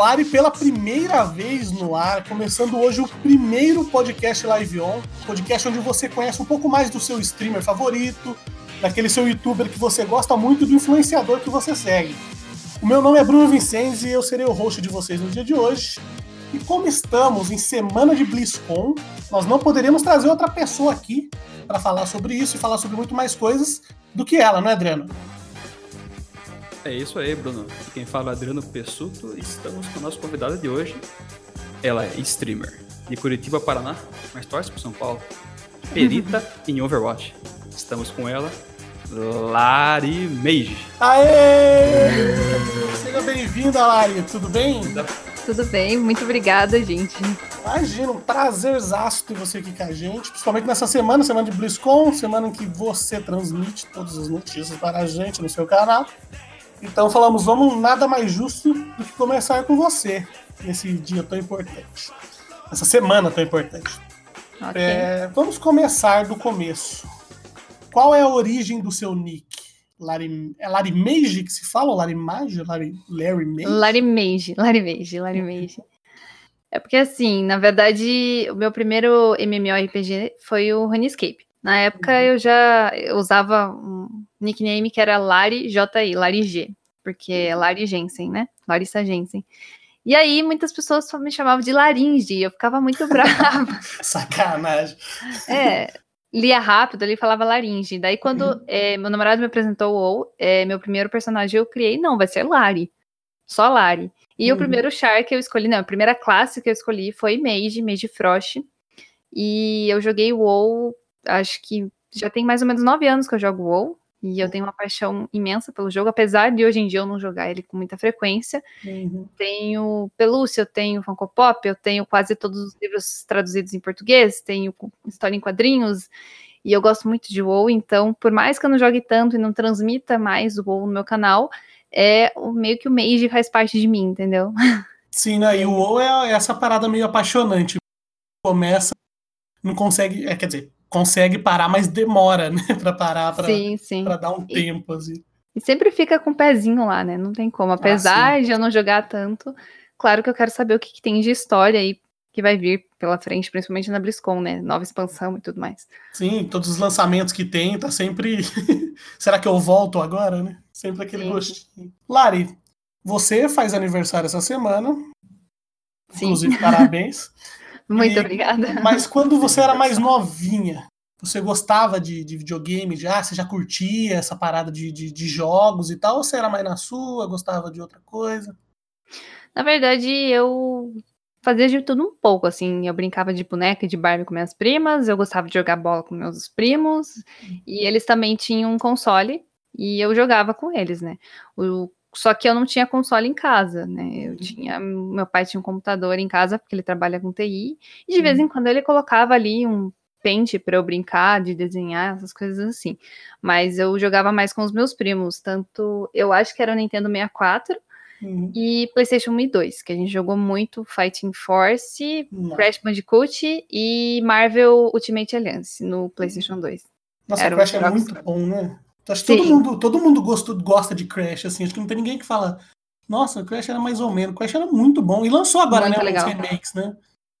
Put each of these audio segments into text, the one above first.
Ar e pela primeira vez no ar, começando hoje o primeiro podcast Live On, podcast onde você conhece um pouco mais do seu streamer favorito, daquele seu youtuber que você gosta muito, do influenciador que você segue. O meu nome é Bruno Vincenzi e eu serei o host de vocês no dia de hoje. E como estamos em semana de BlizzCon, nós não poderíamos trazer outra pessoa aqui para falar sobre isso e falar sobre muito mais coisas do que ela, não é, Adriano? É isso aí, Bruno. Quem fala é Adriano Pessuto. Estamos com a nossa convidada de hoje. Ela é streamer de Curitiba, Paraná, mas torce para São Paulo. Perita em Overwatch. Estamos com ela, Lari Meiji. Aê! Seja bem-vinda, Lari. Tudo bem? Tudo bem, muito obrigada, gente. Imagina, um prazerzaço ter você aqui com a gente, principalmente nessa semana, semana de BlizzCon, semana em que você transmite todas as notícias para a gente no seu canal. Então falamos, vamos nada mais justo do que começar com você nesse dia tão importante. Essa semana tão importante. Ok. É, vamos começar do começo. Qual é a origem do seu nick? Larry, é Larry Mage que se fala? Ou Larry Mage? Larry, Larry Mage? Larry Mage, Larry Mage, Larry Mage. É porque assim, na verdade, o meu primeiro MMORPG foi o Runescape. Na época Uhum. eu já usava um nickname que era Lari JI, Lari G, porque é Lari Jensen, né? Larissa Jensen. E aí muitas pessoas me chamavam de Laringe, e eu ficava muito brava. Sacanagem. É, lia rápido, ali falava laringe. Daí, quando Uhum. é, meu namorado me apresentou o WoW, é, meu primeiro personagem eu criei, não, vai ser Lari. Só Lari. E Uhum. o primeiro char que eu escolhi, não, a primeira classe que eu escolhi foi Mage, Mage Frost. E eu joguei WoW, acho que já tem mais ou menos nove anos que eu jogo WoW. E eu tenho uma paixão imensa pelo jogo, apesar de hoje em dia eu não jogar ele com muita frequência Uhum. tenho pelúcia, eu tenho Funko Pop, eu tenho quase todos os livros traduzidos em português, tenho história em quadrinhos, e eu gosto muito de WoW, então, por mais que eu não jogue tanto e não transmita mais o WoW no meu canal, é meio que o Mage faz parte de mim, entendeu? Sim, né? E o WoW é essa parada meio apaixonante. Começa, não consegue, é, quer dizer, consegue parar, mas demora, né? Pra parar, pra, sim, sim. pra dar um E- tempo, assim. E sempre fica com o pezinho lá, né? Não tem como. Apesar de eu não jogar tanto, claro que eu quero saber o que, que tem de história aí que vai vir pela frente, principalmente na BlizzCon, né? Nova expansão e tudo mais. Sim, todos os lançamentos que tem, tá sempre. Será que eu volto agora, né? Sempre aquele Sim. gostinho. Lari, você faz aniversário essa semana. Sim. Inclusive, parabéns. Muito E- obrigada. Mas quando você era mais novinha, você gostava de, de videogame já? Você já curtia essa parada de, de, de jogos e tal? Ou você era mais na sua, gostava de outra coisa? Na verdade, eu fazia de tudo um pouco, assim. Eu brincava de boneca e de Barbie com minhas primas, eu gostava de jogar bola com meus primos, e eles também tinham um console, e eu jogava com eles, né? O- só que eu não tinha console em casa, né? Eu Uhum. tinha. Meu pai tinha um computador em casa, porque ele trabalha com TI, e de Uhum. vez em quando ele colocava ali um pente para eu brincar, de desenhar, essas coisas assim. Mas eu jogava mais com os meus primos, tanto. Eu acho que era o Nintendo 64 Uhum. e PlayStation 1 e 2, que a gente jogou muito Fighting Force, Não. Crash Bandicoot e Marvel Ultimate Alliance no PlayStation 2. Nossa, Era Crash é muito bom, né? Acho que todo mundo, todo mundo gosta, gosta de Crash, assim. Acho que não tem ninguém que fala, nossa, Crash era mais ou menos. Crash era muito bom. E lançou agora, Muito né? legal. Remakes, né?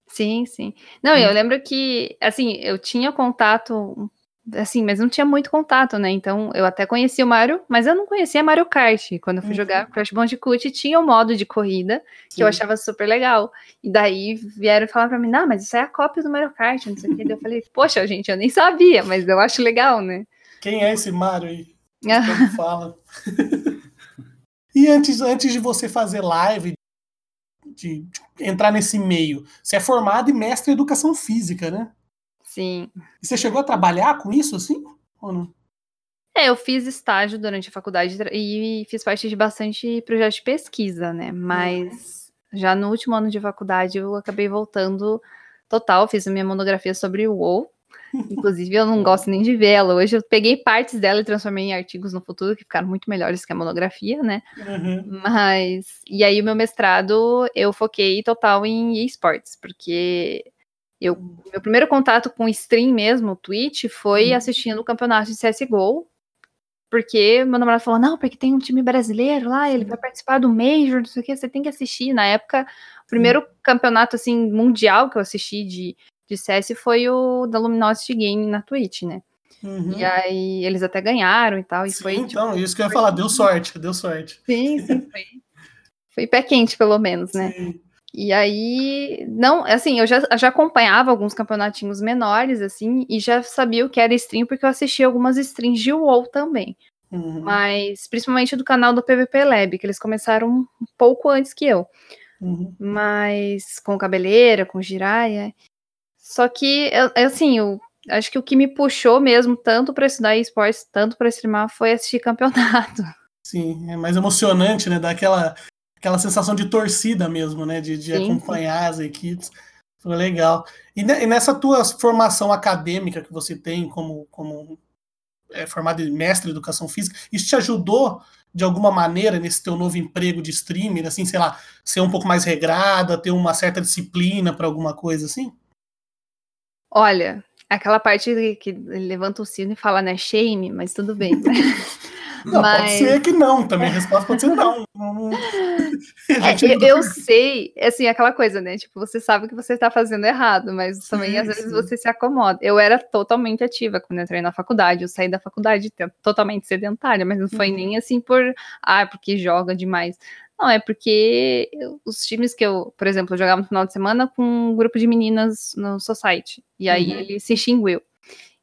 Sim, sim. Não, Hum. eu lembro que, assim, eu tinha contato, assim, mas não tinha muito contato, né? Então, eu até conhecia o Mario, mas eu não conhecia Mario Kart. Quando eu fui Uhum. jogar Crash Bandicoot, tinha o modo de corrida, que eu Sim. achava super legal. E daí vieram falar pra mim, não, mas isso é a cópia do Mario Kart, não sei o que. Daí eu falei, poxa, gente, eu nem sabia, mas eu acho legal, né? Quem é esse Mario aí? Como fala. e antes, antes de você fazer live, de, de entrar nesse meio, você é formado e mestre em educação física, né? Sim. E você chegou a trabalhar com isso, assim? Ou não? É, eu fiz estágio durante a faculdade e fiz parte de bastante projeto de pesquisa, né? Mas já no último ano de faculdade eu acabei voltando total, fiz a minha monografia sobre o WoW. Inclusive, eu não gosto nem de ver ela. Hoje eu peguei partes dela e transformei em artigos no futuro que ficaram muito melhores que a monografia, né? Uhum. Mas. E aí, o meu mestrado eu foquei total em esportes, porque eu, meu primeiro contato com stream mesmo, Twitch, foi Uhum. assistindo o campeonato de CSGO. porque meu namorado falou, não, porque tem um time brasileiro lá, ele vai participar do Major, não sei o que, você tem que assistir. Na época, o primeiro Sim. campeonato, assim, mundial que eu assisti de, de CS foi o da Luminosity Game na Twitch, né? Uhum. E aí eles até ganharam e tal. E sim, foi, então, tipo, isso que eu ia falar, deu sorte, deu sorte. Sim, sim, foi. foi pé quente, pelo menos, né? Sim. E aí, não, assim, eu já, já acompanhava alguns campeonatinhos menores, assim, e já sabia o que era stream, porque eu assistia algumas streams de WoW também. Uhum. Mas, principalmente do canal do PVP Lab, que eles começaram um pouco antes que eu. Uhum. Mas, com Cabeleira, com Jiraya. Só que, assim, eu acho que o que me puxou mesmo, tanto para estudar esportes, tanto para streamar, foi assistir campeonato. Sim, é mais emocionante, né? Dar aquela aquela sensação de torcida mesmo, né? De, de acompanhar as equipes. Foi legal. E, e, nessa tua formação acadêmica que você tem como, como é, formado em mestre em educação física, isso te ajudou de alguma maneira nesse teu novo emprego de streamer, assim, sei lá, ser um pouco mais regrada, ter uma certa disciplina para alguma coisa assim? Olha, aquela parte que levanta o sino e fala, né, shame, mas tudo bem. Não, Mas... pode ser que não, também a resposta pode ser não. é, eu, sei, assim, aquela coisa, né? Tipo, você sabe que você está fazendo errado, mas também sim, às vezes sim. você se acomoda. Eu era totalmente ativa quando entrei na faculdade, eu saí da faculdade totalmente sedentária, mas não foi uhum. nem assim por, ah, porque joga demais. Não, é porque os times que eu, por exemplo, eu jogava no final de semana com um grupo de meninas no Society, e aí uhum. ele se extinguiu.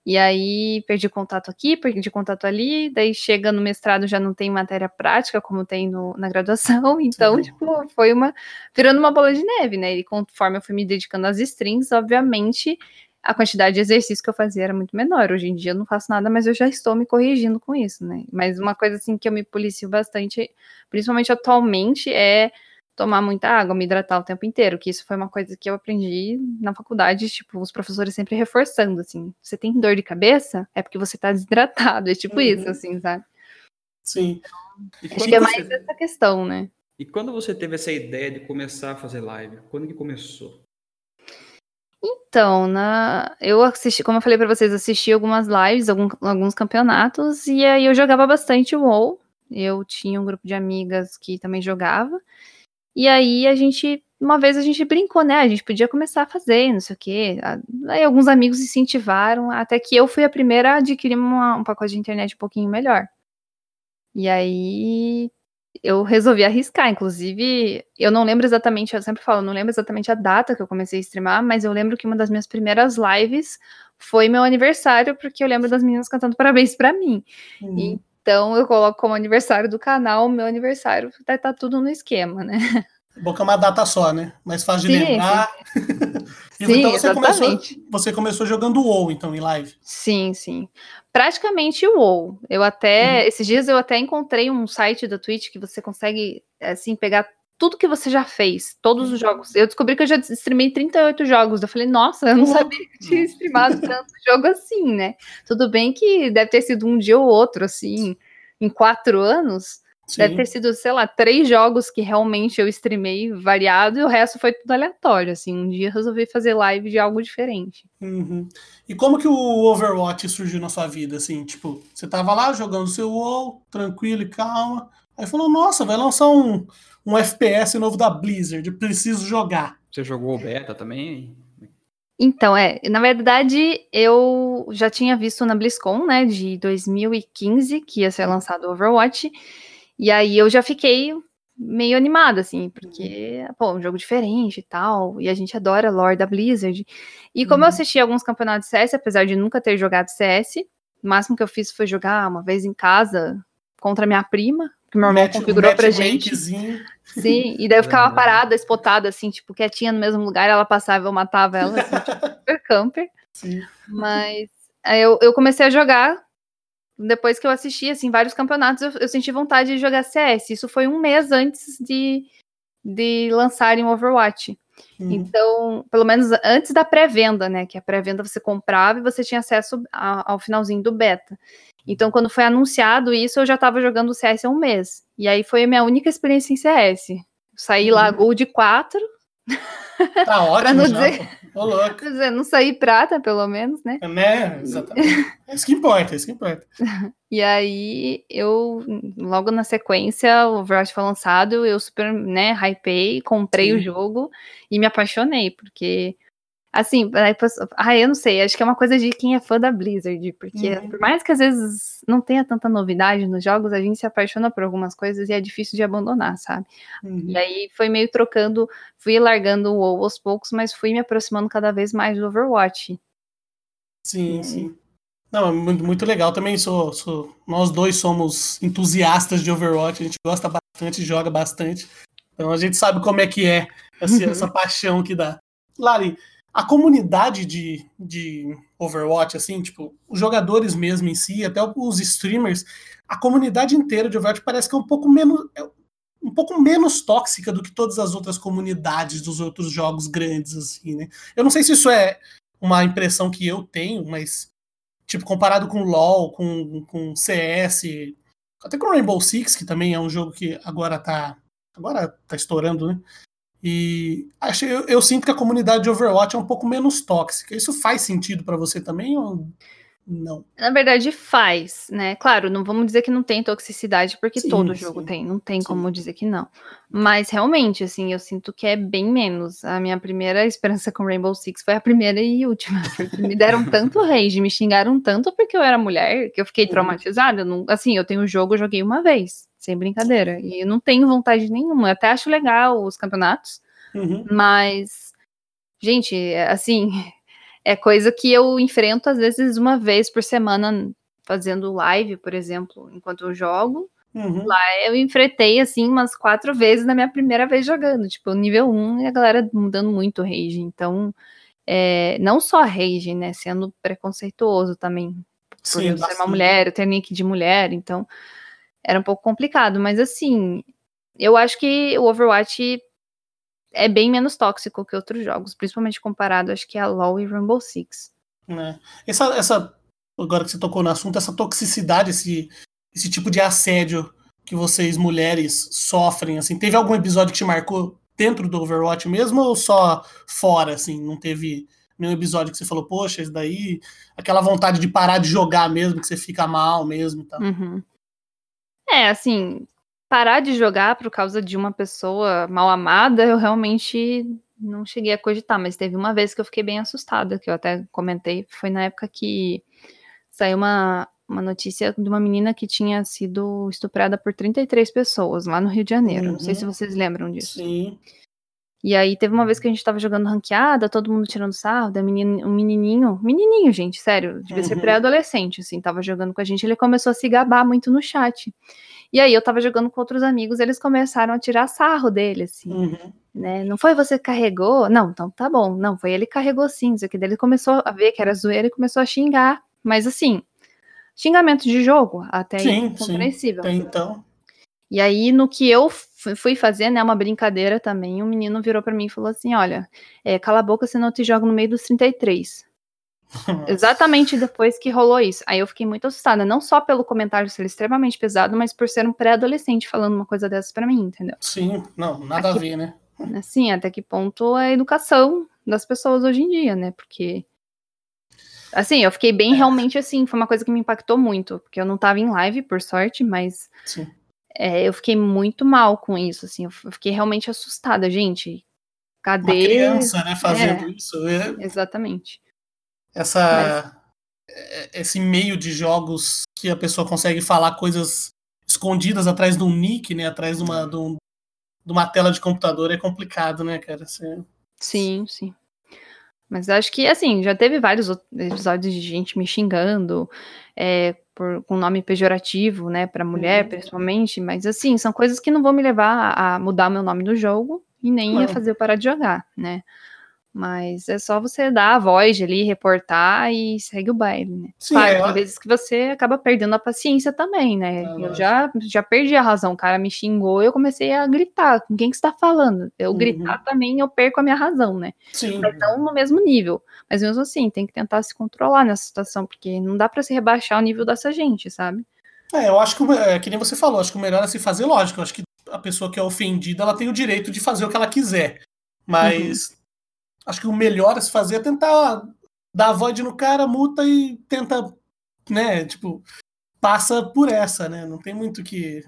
E aí perdi contato aqui, perdi contato ali, daí chega no mestrado já não tem matéria prática como tem no, na graduação, então, Sim. tipo, foi uma virando uma bola de neve, né? E conforme eu fui me dedicando às strings, obviamente a quantidade de exercício que eu fazia era muito menor. Hoje em dia eu não faço nada, mas eu já estou me corrigindo com isso, né? Mas uma coisa assim que eu me policio bastante, principalmente atualmente, é tomar muita água, me hidratar o tempo inteiro, que isso foi uma coisa que eu aprendi na faculdade, tipo, os professores sempre reforçando, assim, você tem dor de cabeça? É porque você tá desidratado, é tipo uhum. isso, assim, sabe? Sim. Acho que é mais você... essa questão, né? E quando você teve essa ideia de começar a fazer live? Quando que começou? Então, na... eu assisti, como eu falei para vocês, assisti algumas lives, algum, alguns campeonatos, e aí eu jogava bastante WoW. Eu tinha um grupo de amigas que também jogava. E aí a gente, uma vez a gente brincou, né? A gente podia começar a fazer, não sei o quê. Aí alguns amigos incentivaram, até que eu fui a primeira a adquirir uma, um pacote de internet um pouquinho melhor. E aí eu resolvi arriscar. Inclusive, eu não lembro exatamente, eu sempre falo, não lembro exatamente a data que eu comecei a streamar, mas eu lembro que uma das minhas primeiras lives foi meu aniversário, porque eu lembro das meninas cantando parabéns para mim. Uhum. Então eu coloco como aniversário do canal, meu aniversário, tá, tá tudo no esquema, né? Bom que é uma data só, né? Mais fácil de sim, lembrar. Sim. sim, então você começou, você começou jogando WoW, então, em live? Sim, sim. Praticamente WoW. Eu até, uhum. esses dias eu até encontrei um site da Twitch que você consegue, assim, pegar tudo que você já fez, todos os jogos. Eu descobri que eu já streamei 38 jogos. Eu falei, nossa, eu não sabia que tinha streamado tanto jogo assim, né? Tudo bem que deve ter sido um dia ou outro, assim, em quatro anos. Sim. Deve ter sido, sei lá, três jogos que realmente eu streamei variado e o resto foi tudo aleatório. Assim, um dia resolvi fazer live de algo diferente. Uhum. E como que o Overwatch surgiu na sua vida? Assim, tipo, você tava lá jogando seu WoW, tranquilo e calma. Aí falou, nossa, vai lançar um, um FPS novo da Blizzard, preciso jogar. Você jogou o beta também? Então, é, na verdade, eu já tinha visto na BlizzCon, né, de 2015, que ia ser lançado o Overwatch, e aí eu já fiquei meio animada, assim, porque, pô, um jogo diferente e tal, e a gente adora a lore da Blizzard. E como uhum. eu assisti alguns campeonatos de CS, apesar de nunca ter jogado CS, o máximo que eu fiz foi jogar uma vez em casa contra minha prima, que meu irmão match, configurou pra gente. Sim, e daí eu ficava parada, espotada, assim, tipo, quietinha no mesmo lugar, ela passava, eu matava ela, assim, tipo, super camper. Sim. Mas aí eu, eu comecei a jogar, depois que eu assisti, assim, vários campeonatos, eu, eu senti vontade de jogar CS. Isso foi um mês antes de, de lançarem o Overwatch. Uhum. Então, pelo menos antes da pré-venda, né? Que a pré-venda você comprava e você tinha acesso a, ao finalzinho do beta. Então, quando foi anunciado isso, eu já estava jogando o CS há um mês. E aí foi a minha única experiência em CS. saí uhum. lá Gold 4. Tá ótimo, não já, dizer- pô. Ô, louco. Dizer, não sair prata, pelo menos, né? Né? Exatamente. É isso que importa, é isso que importa. E aí, eu, logo na sequência, o Overwatch foi lançado, eu super, né, hypei, comprei Sim. o jogo e me apaixonei, porque, assim, ah, eu não sei, acho que é uma coisa de quem é fã da Blizzard, porque Uhum. por mais que às vezes não tenha tanta novidade nos jogos, a gente se apaixona por algumas coisas e é difícil de abandonar, sabe? Uhum. E aí foi meio trocando, fui largando o WoW aos poucos, mas fui me aproximando cada vez mais do Overwatch. Sim, É. sim. Não, é muito, muito legal. Também sou, sou. Nós dois somos entusiastas de Overwatch, a gente gosta bastante, joga bastante. Então a gente sabe como é que é essa, Uhum. essa paixão que dá. Lari, a comunidade de, de Overwatch, assim, tipo, os jogadores mesmo em si, até os streamers, a comunidade inteira de Overwatch parece que é um pouco menos. é um pouco menos tóxica do que todas as outras comunidades dos outros jogos grandes, assim, né? Eu não sei se isso é uma impressão que eu tenho, mas, tipo, comparado com LoL, com, com CS, até com Rainbow Six, que também é um jogo que agora tá, agora tá estourando, né? E acho, eu, eu sinto que a comunidade de Overwatch é um pouco menos tóxica. Isso faz sentido pra você também ou não? Na verdade, faz, né? Claro, não vamos dizer que não tem toxicidade, porque Sim, todo jogo sim. tem, não tem Sim. como dizer que não. Mas realmente, assim, eu sinto que é bem menos. A minha primeira experiência com Rainbow Six foi a primeira e última. Porque me deram tanto rage, me xingaram tanto porque eu era mulher, que eu fiquei Uhum. traumatizada. Eu não- assim, eu tenho o jogo, eu joguei uma vez, sem brincadeira. E eu não tenho vontade nenhuma. Eu até acho legal os campeonatos, Uhum. mas, gente, é, assim, é coisa que eu enfrento às vezes uma vez por semana fazendo live, por exemplo, enquanto eu jogo. Uhum. Eu enfrentei, assim, umas quatro vezes na minha primeira vez jogando. Tipo, nível 1 e a galera dando muito rage. Então, é, não só rage, né? Sendo preconceituoso também. Por Sim, eu ser uma mulher, eu ter nick de mulher. Então, era um pouco complicado. Mas, assim, eu acho que o Overwatch é bem menos tóxico que outros jogos. Principalmente comparado, acho que a LoL e Rainbow Six. né? Essa, essa, agora que você tocou no assunto, essa toxicidade, esse, esse tipo de assédio que vocês mulheres sofrem, assim, teve algum episódio que te marcou dentro do Overwatch mesmo ou só fora, assim, não teve nenhum episódio que você falou, poxa, isso daí, aquela vontade de parar de jogar mesmo, que você fica mal mesmo e tal. Uhum. É, assim, parar de jogar por causa de uma pessoa mal amada, eu realmente não cheguei a cogitar, mas teve uma vez que eu fiquei bem assustada, que eu até comentei, foi na época que saiu uma, uma notícia de uma menina que tinha sido estuprada por 33 pessoas lá no Rio de Janeiro. Não sei Uhum. se vocês lembram disso. Sim. E aí teve uma vez que a gente tava jogando ranqueada, todo mundo tirando sarro, da um menininho, menininho, gente, sério, devia ser Uhum. pré-adolescente, assim, tava jogando com a gente, ele começou a se gabar muito no chat. E aí eu tava jogando com outros amigos, eles começaram a tirar sarro dele, assim, Uhum. né? Não foi você que carregou? Não, então tá bom. Não, foi ele que carregou sim, isso aqui. Daí ele começou a ver que era zoeira e começou a xingar. Mas assim, xingamento de jogo, até Sim, sim. compreensível. Até então. E aí, no que eu fui fazer, né, uma brincadeira também, um menino virou pra mim e falou assim: Olha, é, cala a boca, senão eu te jogo no meio dos 33. Exatamente depois que rolou isso. Aí eu fiquei muito assustada, não só pelo comentário ser extremamente pesado, mas por ser um pré-adolescente falando uma coisa dessas pra mim, entendeu? Sim, não, nada a ver, né? Assim, até que ponto é a educação das pessoas hoje em dia, né? Porque. Assim, eu fiquei bem É. realmente assim, foi uma coisa que me impactou muito, porque eu não tava em live, por sorte, mas Sim. É, eu fiquei muito mal com isso, assim, eu fiquei realmente assustada, gente. Uma Cadê? criança, né, fazendo isso. é- Exatamente. essa é- esse meio de jogos que a pessoa consegue falar coisas escondidas atrás de um nick, né, atrás de uma, de, um- de uma tela de computador é complicado, né, cara? Você- Sim, sim. Mas acho que, assim, já teve vários episódios de gente me xingando é, por, com nome pejorativo, né, pra mulher, Uhum. principalmente, mas, assim, são coisas que não vão me levar a mudar meu nome do jogo e nem a fazer eu parar de jogar, né. Mas é só você dar a voz ali, reportar e segue o baile, né. Sim, Claro, é, tem vezes que você acaba perdendo a paciência também, né? Ah, eu já, já perdi a razão. O cara me xingou, eu comecei a gritar. Com quem que você tá falando? Eu Uhum. gritar também, eu perco a minha razão, né? sim, não no mesmo nível. Mas mesmo assim, tem que tentar se controlar nessa situação, porque não dá pra se rebaixar o nível dessa gente, sabe? É, eu acho que, é, que nem você falou, acho que o melhor é se fazer lógico. Eu acho que a pessoa que é ofendida, ela tem o direito de fazer o que ela quiser. Mas acho que o melhor a se fazer é tentar ó, dar a void no cara, multa e tenta, né, tipo, passa por essa, né? Não tem muito que.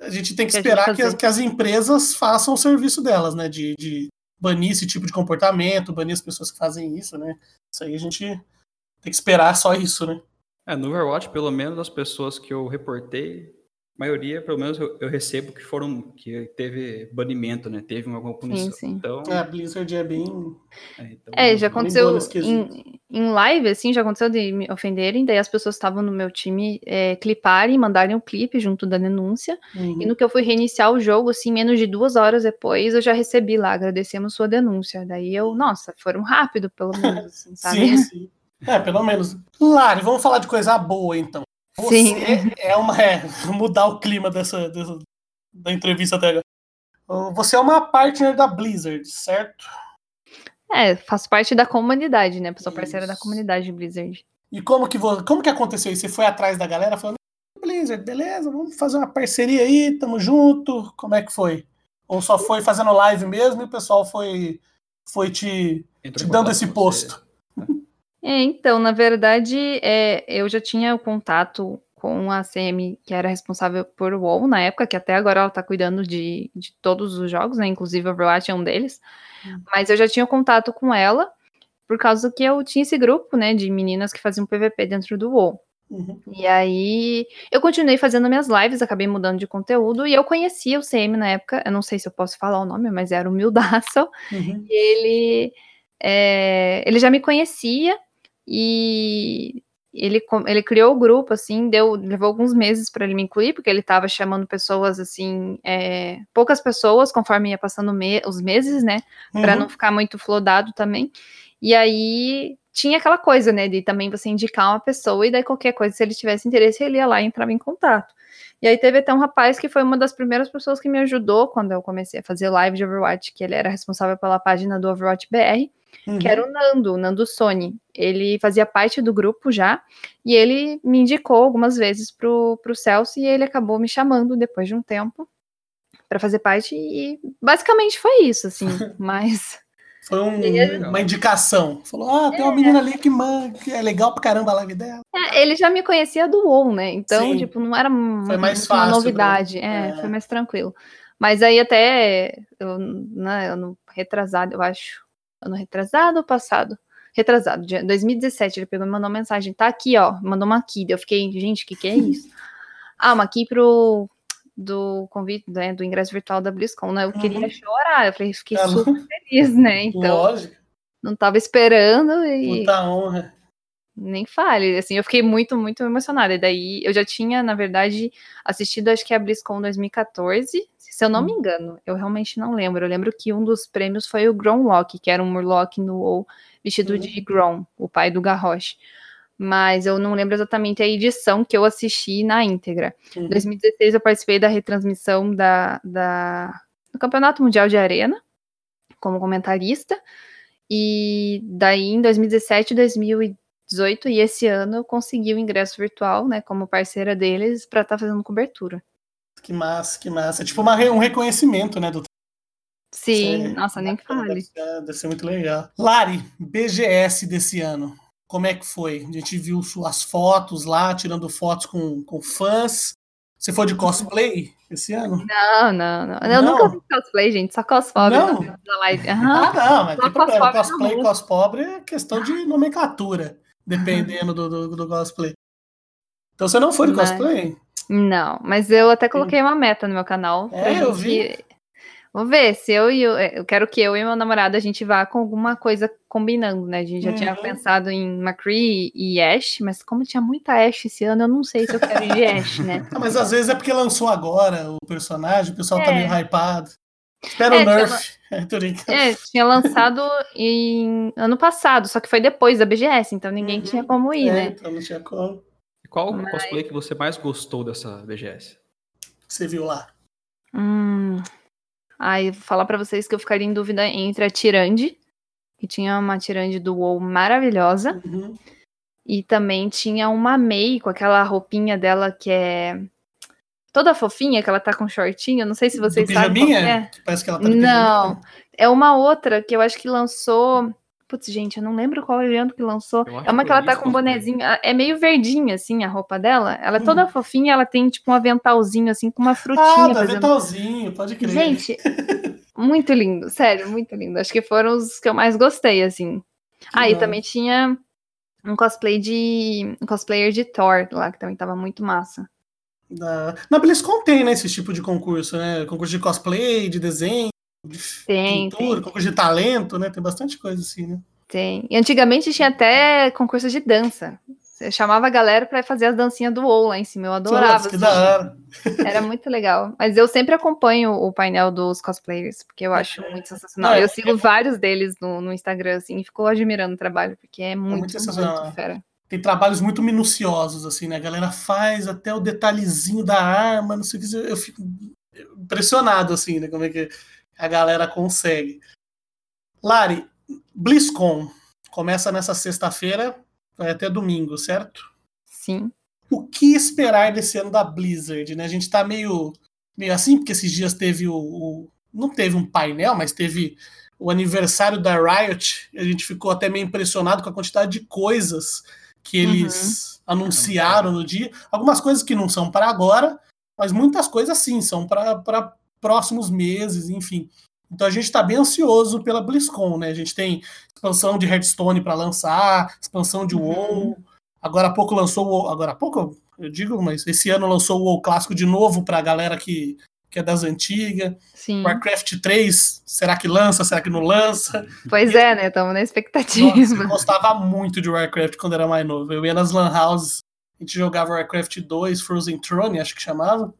A gente tem que, que esperar que as, que as, empresas façam o serviço delas, né? De, de banir esse tipo de comportamento, banir as pessoas que fazem isso, né? Isso aí a gente tem que esperar só isso, né? É, no Overwatch, pelo menos as pessoas que eu reportei, maioria, pelo menos, eu, eu, recebo que foram que teve banimento, né? Teve alguma punição. Sim, sim. Então, é, a Blizzard é bem. É, então, é já aconteceu em, em live, assim, já aconteceu de me ofenderem, daí as pessoas estavam no meu time é, cliparem, mandarem um clipe junto da denúncia. Uhum. E no que eu fui reiniciar o jogo, assim, menos de duas horas depois, eu já recebi lá, agradecemos sua denúncia. Daí eu, nossa, foram rápido, pelo menos, assim, sabe? sim, sim. É, pelo menos. Lari, vamos falar de coisa boa, então. Você Sim. é uma. É, mudar o clima dessa, dessa, da entrevista até agora. Você é uma partner da Blizzard, certo? É, faço parte da comunidade, né? Sou parceira da comunidade Blizzard. E como que, como que aconteceu isso? Você foi atrás da galera falando, Blizzard, beleza, vamos fazer uma parceria aí, tamo junto. Como é que foi? Ou só foi fazendo live mesmo e o pessoal foi, foi te, te dando esse posto? É, então, na verdade, é, eu já tinha o contato com a CM, que era responsável por WoW na época, que até agora ela tá cuidando de, de todos os jogos, né? Inclusive Overwatch é um deles. Hum. Mas eu já tinha contato com ela, por causa que eu tinha esse grupo, né, de meninas que faziam PVP dentro do WoW. Uhum. E aí eu continuei fazendo minhas lives, acabei mudando de conteúdo e eu conhecia o CM na época, eu não sei se eu posso falar o nome, mas era o Mildaço. Uhum. E ele, é, ele já me conhecia e ele, ele criou o grupo, assim, deu, levou alguns meses para ele me incluir, porque ele estava chamando pessoas, assim, é, poucas pessoas, conforme ia passando me os meses, né, uhum. para não ficar muito flodado também. E aí tinha aquela coisa, né, de também você indicar uma pessoa e daí qualquer coisa, se ele tivesse interesse, ele ia lá e entrava em contato. E aí teve até um rapaz que foi uma das primeiras pessoas que me ajudou quando eu comecei a fazer live de Overwatch, que ele era responsável pela página do Overwatch BR uhum. que era o Nando, o Nando Sony. Ele fazia parte do grupo já, e ele me indicou algumas vezes pro, pro Celso, e ele acabou me chamando depois de um tempo para fazer parte, e basicamente foi isso, assim, mas... Foi um, uma indicação. Falou, ah, tem uma é. menina ali que, man, que é legal pra caramba a live dela. É, ele já me conhecia do WoW, né? Então, Sim. tipo, não era foi mais uma fácil, novidade. É, é, foi mais tranquilo. Mas aí até, eu, né, ano retrasado, eu acho, ano retrasado ou passado? Retrasado, 2017, ele pegou e mandou uma mensagem, tá aqui, ó, mandou uma aqui, eu fiquei, gente, o que que é isso? ah, uma aqui pro, do convite, né, do ingresso virtual da BlizzCon, né, eu uhum. queria chorar, eu falei, fiquei é, super feliz, né, então, Lógico. não tava esperando e... Honra. Nem fale, assim, eu fiquei muito, muito emocionada, e daí eu já tinha, na verdade, assistido, acho que a BlizzCon 2014, se eu não me hum. engano, eu realmente não lembro. Eu lembro que um dos prêmios foi o Gromlock, que era um Murloc no WoW vestido uhum. de Grom, o pai do Garrosh. Mas eu não lembro exatamente a edição que eu assisti na íntegra. Em uhum. 2016 eu participei da retransmissão da, da, do Campeonato Mundial de Arena, como comentarista. E daí em 2017, 2018 e esse ano eu consegui o ingresso virtual, né, como parceira deles, para estar tá fazendo cobertura. Que massa, que massa. É tipo uma, um reconhecimento, né? Do... Sim, nossa, nem que fale. Deve ser, deve ser muito legal. Lari, BGS desse ano. Como é que foi? A gente viu suas fotos lá, tirando fotos com, com fãs. Você foi de cosplay esse ano? Não, não, não. Eu nunca fiz cosplay, gente. Só cospobre não. na live. Uhum. Ah, não, mas tem problema. Cosplay e cospobre é questão de nomenclatura, dependendo do, do, do, cosplay. Então você não foi de cosplay? Não, mas eu até coloquei uma meta no meu canal. É, eu vi. Vamos ver, se eu e eu, é, eu quero que eu e meu namorado a gente vá com alguma coisa combinando, né? A gente já uhum. tinha pensado em McCree e Ash, mas como tinha muita Ash esse ano, eu não sei se eu quero ir de Ash, né? Ah, mas às vezes é porque lançou agora o personagem, o pessoal tá é. tá meio hypado. Espera é, o Nerf. Tinha... É, tinha lançado em ano passado, só que foi depois da BGS, então ninguém uhum. tinha como ir, é, né? Então não tinha como. Qual Mas... cosplay que você mais gostou dessa BGS? Você viu lá? Hum. Aí, vou falar para vocês que eu ficaria em dúvida entre a Tirande, que tinha uma Tirande do WoW maravilhosa, uhum. e também tinha uma Mei com aquela roupinha dela que é toda fofinha, que ela tá com shortinho, não sei se vocês do sabem. Pijaminha? É. Parece que ela tá Não, é uma outra que eu acho que lançou. Putz, gente, eu não lembro qual evento que lançou. É uma que ela tá com um bonezinho. É meio verdinha, assim, a roupa dela. Ela é toda hum. fofinha, ela tem, tipo, um aventalzinho, assim, com uma frutinha. Ah, aventalzinho, pode crer. Gente, muito lindo, sério, muito lindo. Acho que foram os que eu mais gostei, assim. Ah, e também tinha um cosplay de. um cosplayer de Thor lá, que também tava muito massa. Da... Na BlizzCon tem, né, esse tipo de concurso, né? Concurso de cosplay, de desenho, de tem, pintura, tem. concurso de talento, né? Tem bastante coisa assim, né? Tem. E antigamente tinha até concurso de dança. Você chamava a galera para fazer as dancinhas do WoW lá em cima. Eu adorava. Nossa, que da hora. Era muito legal. Mas eu sempre acompanho o painel dos cosplayers, porque eu acho muito sensacional. Não, eu sigo é... vários deles no, no, Instagram, assim, e fico admirando o trabalho, porque é muito, é muito, muito fera. Tem trabalhos muito minuciosos, assim, né? A galera faz até o detalhezinho da arma, não sei o que. Eu fico impressionado, assim, né? Como é que a galera consegue. Lari, BlizzCon começa nessa sexta-feira, vai até domingo, certo? Sim. O que esperar desse ano da Blizzard, né? A gente tá meio, meio assim, porque esses dias teve o, o Não teve um painel, mas teve o aniversário da Riot. A gente ficou até meio impressionado com a quantidade de coisas que eles uhum. anunciaram no dia. Algumas coisas que não são para agora, mas muitas coisas sim, são para próximos meses, enfim. Então a gente está bem ansioso pela BlizzCon, né? A gente tem expansão de Hearthstone para lançar, expansão de WoW. Uhum. Agora há pouco lançou o agora há pouco eu digo, mas esse ano lançou o WoW clássico de novo para a galera que, que é das antigas. Sim. Warcraft 3, será que lança, será que não lança? Pois e, é, né? Estamos na expectativa. Nossa, eu gostava muito de Warcraft quando era mais novo. Eu ia nas lan houses, a gente jogava Warcraft 2, Frozen Throne, acho que chamava.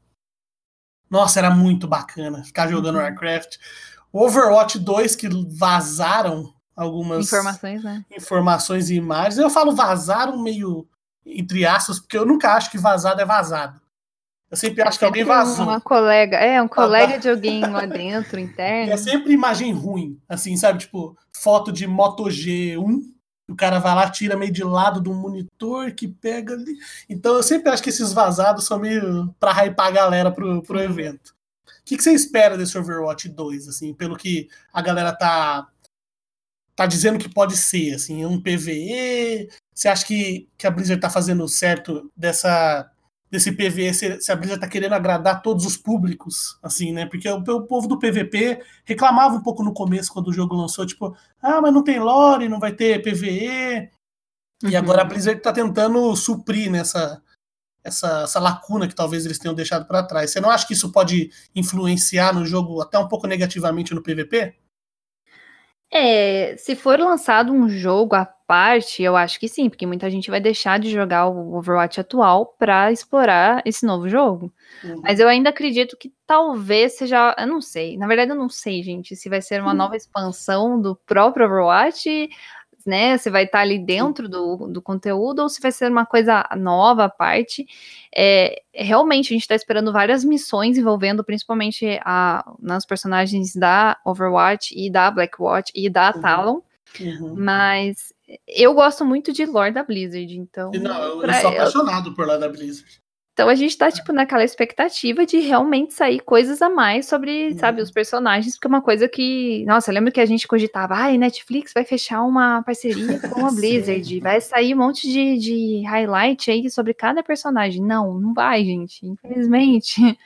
Nossa, era muito bacana ficar jogando uhum. Warcraft. Overwatch 2, que vazaram algumas informações, né? informações e imagens. Eu falo vazaram meio entre aspas, porque eu nunca acho que vazado é vazado. Eu sempre acho que alguém vazou. Uma colega, é, um colega de alguém lá dentro, interno. é sempre imagem ruim, assim, sabe? Tipo, foto de Moto G1, o cara vai lá, tira meio de lado do monitor que pega ali. Então eu sempre acho que esses vazados são meio pra hypar a galera pro, pro evento. O que, que, você espera desse Overwatch 2, assim, pelo que a galera tá tá dizendo que pode ser, assim, um PVE? Você acha que, que a Blizzard tá fazendo certo dessa desse PVE, se, se a Blizzard tá querendo agradar todos os públicos, assim, né? Porque o, o, povo do PVP reclamava um pouco no começo, quando o jogo lançou, tipo, ah, mas não tem lore, não vai ter PVE. Uhum. E agora a Blizzard tá tentando suprir nessa, essa, essa lacuna que talvez eles tenham deixado para trás. Você não acha que isso pode influenciar no jogo até um pouco negativamente no PVP? É, se for lançado um jogo parte, eu acho que sim, porque muita gente vai deixar de jogar o Overwatch atual para explorar esse novo jogo. Uhum. Mas eu ainda acredito que talvez seja, eu não sei, na verdade eu não sei, gente, se vai ser uma uhum. nova expansão do próprio Overwatch né? Você vai estar ali dentro do, do conteúdo ou se vai ser uma coisa nova à parte. É, realmente, a gente está esperando várias missões envolvendo principalmente a, nas personagens da Overwatch e da Blackwatch e da uhum. Talon. Uhum. Mas eu gosto muito de lore da Blizzard, então. Não, eu, eu sou apaixonado eu... por lore da Blizzard. Então a gente tá, tipo, naquela expectativa de realmente sair coisas a mais sobre, uhum. sabe, os personagens, porque é uma coisa que. Nossa, eu lembro que a gente cogitava, ai, ah, Netflix vai fechar uma parceria com a Blizzard, vai sair um monte de, de highlight aí sobre cada personagem. Não, não vai, gente, infelizmente.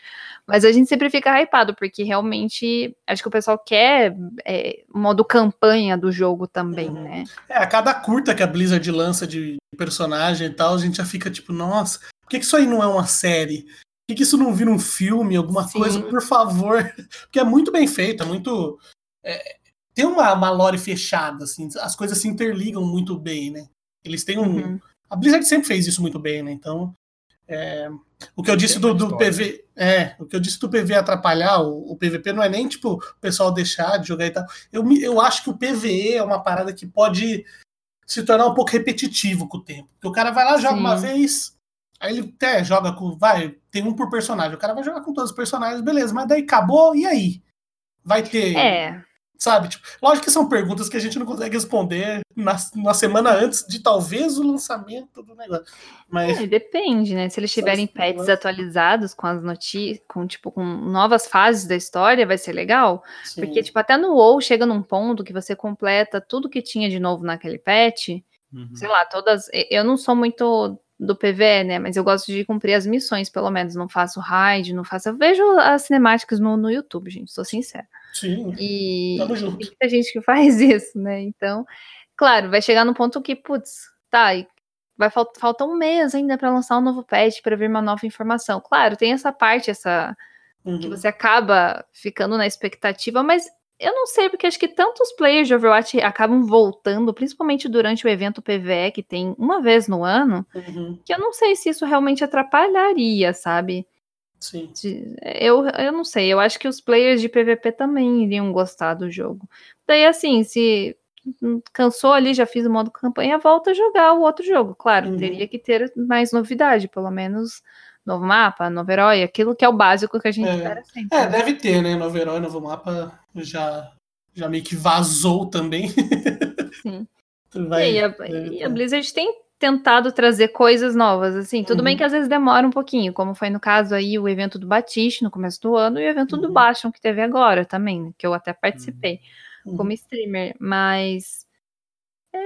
Mas a gente sempre fica hypado, porque realmente acho que o pessoal quer é, modo campanha do jogo também, uhum. né? É, a cada curta que a Blizzard lança de personagem e tal, a gente já fica tipo, nossa, por que, que isso aí não é uma série? Por que, que isso não vira um filme, alguma Sim. coisa, por favor? Porque é muito bem feito, é muito. É, tem uma, uma lore fechada, assim, as coisas se interligam muito bem, né? Eles têm um. Uhum. A Blizzard sempre fez isso muito bem, né? Então. É, o que eu disse do, do PV. É, o que eu disse do PV atrapalhar, o, o, PVP não é nem tipo o pessoal deixar de jogar e tal. Eu, eu acho que o PVE é uma parada que pode se tornar um pouco repetitivo com o tempo. Porque o cara vai lá, joga Sim. uma vez, Aí ele até joga com. Vai, tem um por personagem. O cara vai jogar com todos os personagens, beleza, mas daí acabou, e aí? Vai ter. É. Sabe? Tipo, lógico que são perguntas que a gente não consegue responder na, na semana antes de talvez o lançamento do negócio. Mas... É, depende, né? Se eles tiverem pets atualizados com as notícias, com, tipo, com novas fases da história, vai ser legal. Sim. Porque, tipo, até no WoW chega num ponto que você completa tudo que tinha de novo naquele pet. Uhum. Sei lá, todas. Eu não sou muito do PVE, né? Mas eu gosto de cumprir as missões, pelo menos. Não faço raid, não faço. Eu vejo as cinemáticas no, no YouTube, gente, sou sincera. Sim. E tem muita gente que faz isso, né? Então, claro, vai chegar no ponto que, putz, tá, vai falt falta um mês ainda para lançar um novo patch, para vir uma nova informação. Claro, tem essa parte, essa. Uhum. que você acaba ficando na expectativa, mas eu não sei, porque acho que tantos players de Overwatch acabam voltando, principalmente durante o evento PVE, que tem uma vez no ano, uhum. que eu não sei se isso realmente atrapalharia, sabe? Sim. Eu, eu não sei, eu acho que os players de PVP também iriam gostar do jogo. Daí, assim, se cansou ali, já fiz o modo campanha, volta a jogar o outro jogo. Claro, uhum. teria que ter mais novidade, pelo menos novo mapa, novo herói, aquilo que é o básico que a gente é. espera sempre. É, deve ter, né? Novo herói, novo mapa já, já meio que vazou também. Sim. Vai, e, a, e a Blizzard tem tentado trazer coisas novas, assim, tudo uhum. bem que às vezes demora um pouquinho, como foi no caso aí o evento do Batiste no começo do ano e o evento uhum. do Bastion que teve agora também, né, que eu até participei uhum. como streamer, mas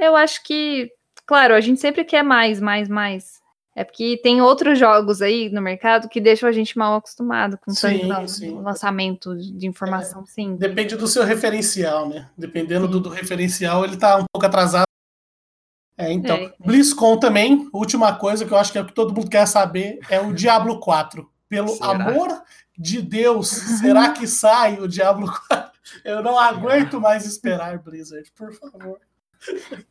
eu acho que, claro, a gente sempre quer mais, mais, mais, é porque tem outros jogos aí no mercado que deixam a gente mal acostumado com sim, tanto sim. lançamento de informação, é, sim. Depende do seu referencial, né? Dependendo do, do, referencial, ele tá um pouco atrasado. É, então, é. BlizzCon também, última coisa que eu acho que é o que todo mundo quer saber é o Diablo 4. Pelo será? amor de Deus, será que sai o Diablo 4? Eu não aguento mais esperar, Blizzard, por favor.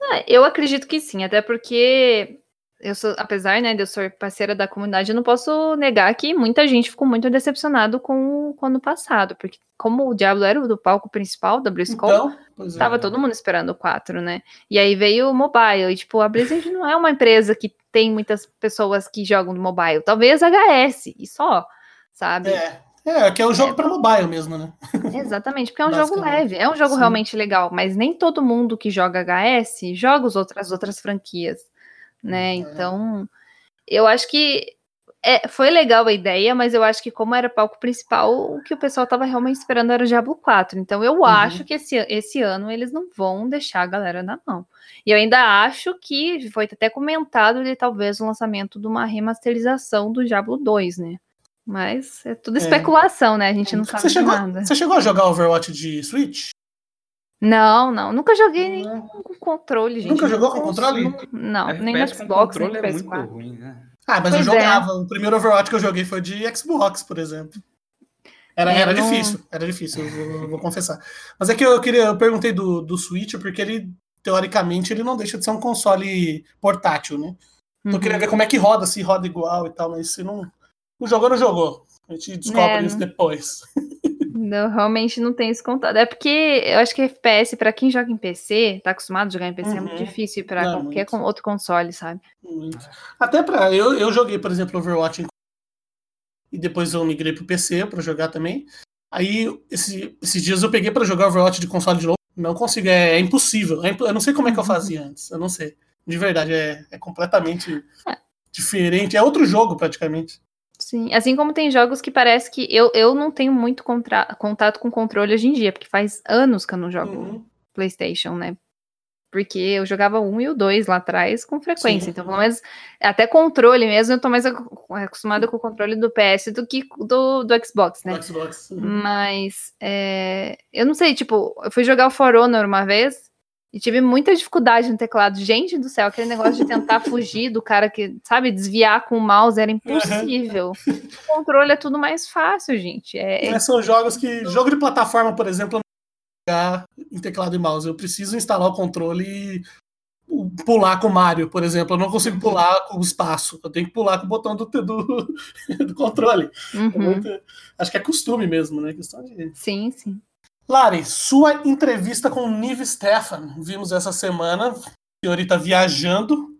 Ah, eu acredito que sim, até porque eu sou, apesar né, de eu ser parceira da comunidade, eu não posso negar que muita gente ficou muito decepcionado com, com o ano passado, porque como o Diablo era o do palco principal da BlizzCon, então, tava é. todo mundo esperando o 4, né? E aí veio o mobile, e tipo, a Blizzard não é uma empresa que tem muitas pessoas que jogam no mobile, talvez HS, e só, sabe? É. É, que é um jogo é, para mobile mesmo, né? Exatamente, porque é um jogo leve, é um jogo Sim. realmente legal, mas nem todo mundo que joga HS joga os outras, as outras franquias né? Uhum. Então, eu acho que é, foi legal a ideia, mas eu acho que como era palco principal, o que o pessoal estava realmente esperando era o Diablo 4. Então eu uhum. acho que esse, esse ano eles não vão deixar a galera na mão. E eu ainda acho que foi até comentado de talvez o lançamento de uma remasterização do Diablo 2, né? Mas é tudo é. especulação, é. né? A gente não sabe chegou, nada. Você chegou a jogar Overwatch de Switch? Não, não. Nunca joguei nem com controle, gente. Nunca jogou com controle? Não, não nem no Xbox, nem no PS4. É muito ruim, né? Ah, mas pois eu é. jogava. É. O primeiro Overwatch que eu joguei foi de Xbox, por exemplo. Era, era não... difícil, era difícil, eu vou, vou, confessar. Mas é que eu queria, eu perguntei do, do Switch, porque ele, teoricamente, ele não deixa de ser um console portátil, né? Então eu queria ver uhum. como é que roda, se roda igual e tal, mas se não. Não jogou, não jogou. A gente descobre é, isso depois. Não, realmente não tem isso contado. É porque eu acho que FPS, para quem joga em PC, tá acostumado a jogar em PC, uhum. é muito uhum. difícil para qualquer muito. outro console, sabe? Muito. Até para eu, eu joguei, por exemplo, Overwatch e depois eu migrei pro PC para jogar também. Aí esse, esses dias eu peguei para jogar Overwatch de console de novo. Não consigo, é, é impossível. É, eu não sei como é que eu uhum. fazia antes. Eu não sei. De verdade, é, é completamente é. diferente. É outro jogo, praticamente. Sim, assim como tem jogos que parece que eu, eu não tenho muito contato com controle hoje em dia, porque faz anos que eu não jogo uhum. PlayStation, né? Porque eu jogava 1 e o 2 lá atrás com frequência. Sim. Então, pelo menos, até controle mesmo, eu tô mais acostumada com o controle do PS do que do, do Xbox, né? Do Xbox. Uhum. Mas, é, eu não sei, tipo, eu fui jogar o For Honor uma vez, e tive muita dificuldade no teclado. Gente do céu, aquele negócio de tentar fugir do cara que, sabe, desviar com o mouse era impossível. Uhum. O controle é tudo mais fácil, gente. É, é... São jogos que. Jogo de plataforma, por exemplo, não jogar em teclado e mouse. Eu preciso instalar o controle e pular com o Mario, por exemplo. Eu não consigo pular com o espaço. Eu tenho que pular com o botão do, do, do controle. Uhum. É muito, acho que é costume mesmo, né? Questão de... Sim, sim. Lari, sua entrevista com Nive Stefan. Vimos essa semana, a senhorita viajando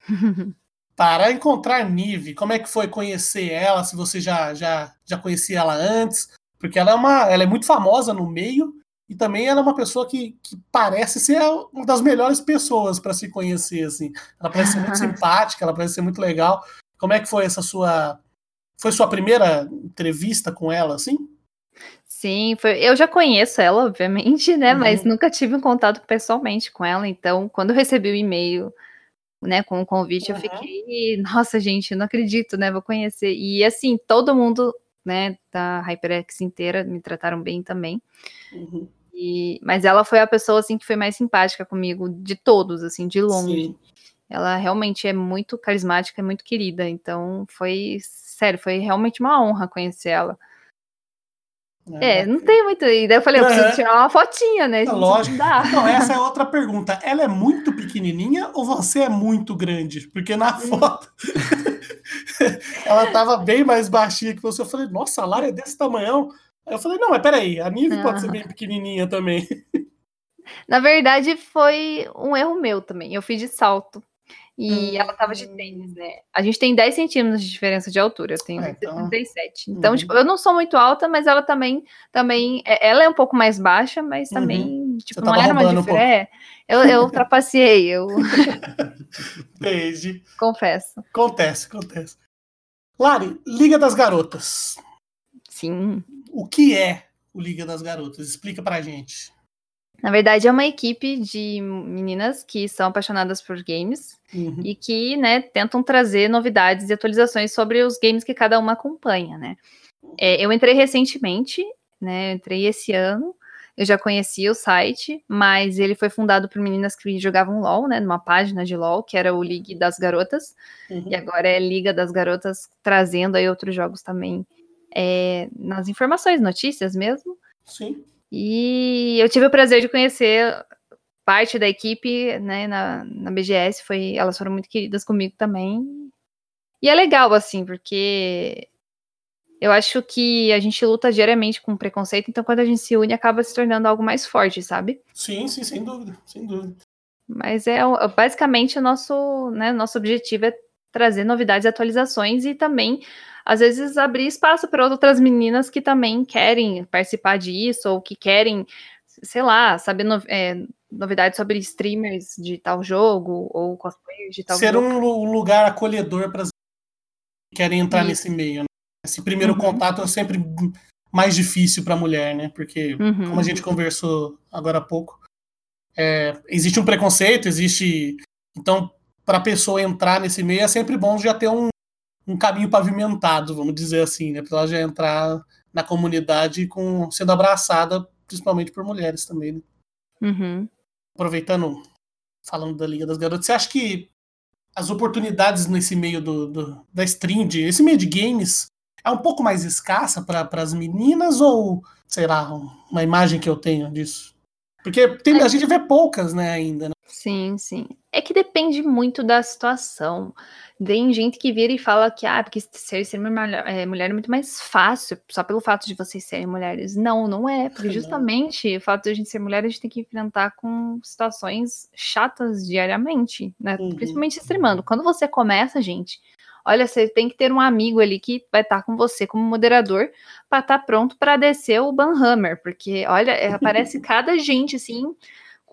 para encontrar Nive. Como é que foi conhecer ela? Se você já, já, já conhecia ela antes? Porque ela é, uma, ela é muito famosa no meio e também ela é uma pessoa que, que parece ser uma das melhores pessoas para se conhecer, assim. Ela parece ser muito simpática, ela parece ser muito legal. Como é que foi essa sua... Foi sua primeira entrevista com ela, assim? Sim, foi, eu já conheço ela, obviamente, né? Uhum. Mas nunca tive um contato pessoalmente com ela. Então, quando eu recebi o e-mail, né, com o convite, uhum. eu fiquei, nossa, gente, não acredito, né? Vou conhecer. E assim, todo mundo, né, da HyperX inteira me trataram bem também. Uhum. E, mas ela foi a pessoa assim que foi mais simpática comigo de todos, assim, de longe. Sim. Ela realmente é muito carismática, é muito querida. Então, foi sério, foi realmente uma honra conhecer ela. É, é, não tem muito. E daí eu falei, eu preciso tirar uma fotinha, né? Lógico. Não, essa é outra pergunta. Ela é muito pequenininha ou você é muito grande? Porque na hum. foto ela tava bem mais baixinha que você. Eu falei, nossa, a Lara é desse tamanhão. Aí eu falei, não, mas peraí, a Nive pode ser bem pequenininha também. Na verdade, foi um erro meu também. Eu fiz de salto. E hum. ela tava de tênis, né? A gente tem 10 centímetros de diferença de altura, eu tenho é, então... 37. Então, uhum. tipo, eu não sou muito alta, mas ela também, também, é, ela é um pouco mais baixa, mas uhum. também, uhum. tipo, não era uma diferença. Um é, eu, eu ultrapassei, eu. Beijo. Confesso. Acontece, acontece. Lari, Liga das Garotas. Sim. O que é o Liga das Garotas? Explica pra gente. Na verdade, é uma equipe de meninas que são apaixonadas por games uhum. e que, né, tentam trazer novidades e atualizações sobre os games que cada uma acompanha, né? É, eu entrei recentemente, né? Eu entrei esse ano. Eu já conhecia o site, mas ele foi fundado por meninas que jogavam LOL, né? Numa página de LOL, que era o League das Garotas. Uhum. E agora é Liga das Garotas, trazendo aí outros jogos também é, nas informações, notícias mesmo. Sim. E eu tive o prazer de conhecer parte da equipe, né, na, na BGS, foi, elas foram muito queridas comigo também. E é legal, assim, porque eu acho que a gente luta diariamente com preconceito, então quando a gente se une, acaba se tornando algo mais forte, sabe? Sim, sim, sem dúvida, sem dúvida. Mas é basicamente o nosso, né, nosso objetivo é trazer novidades e atualizações e também às vezes abrir espaço para outras meninas que também querem participar disso ou que querem, sei lá, saber no, é, novidades sobre streamers de tal jogo ou cosplayers de tal Ser jogo. Um lugar acolhedor para as que querem entrar Isso. nesse meio. Né? Esse primeiro uhum. contato é sempre mais difícil para a mulher, né? Porque, uhum. como a gente conversou agora há pouco, é, existe um preconceito, existe. Então, para a pessoa entrar nesse meio, é sempre bom já ter um, um caminho pavimentado, vamos dizer assim, né? Para ela já entrar na comunidade com sendo abraçada, principalmente por mulheres também. Né? Uhum. Aproveitando, falando da Liga das Garotas, você acha que as oportunidades nesse meio do, do da stream, de, esse meio de games, é um pouco mais escassa para as meninas ou, sei lá, uma imagem que eu tenho disso? Porque tem, a gente vê poucas, né, ainda. Né? Sim, sim. É que depende muito da situação. Tem gente que vira e fala que, ah, porque ser, ser mulher, é, mulher é muito mais fácil, só pelo fato de vocês serem mulheres. Não, não é, porque justamente o fato de a gente ser mulher, a gente tem que enfrentar com situações chatas diariamente, né? Uhum. Principalmente streamando. Quando você começa, gente, olha, você tem que ter um amigo ali que vai estar com você como moderador para estar tá pronto para descer o Banhammer, porque olha, é, aparece cada gente assim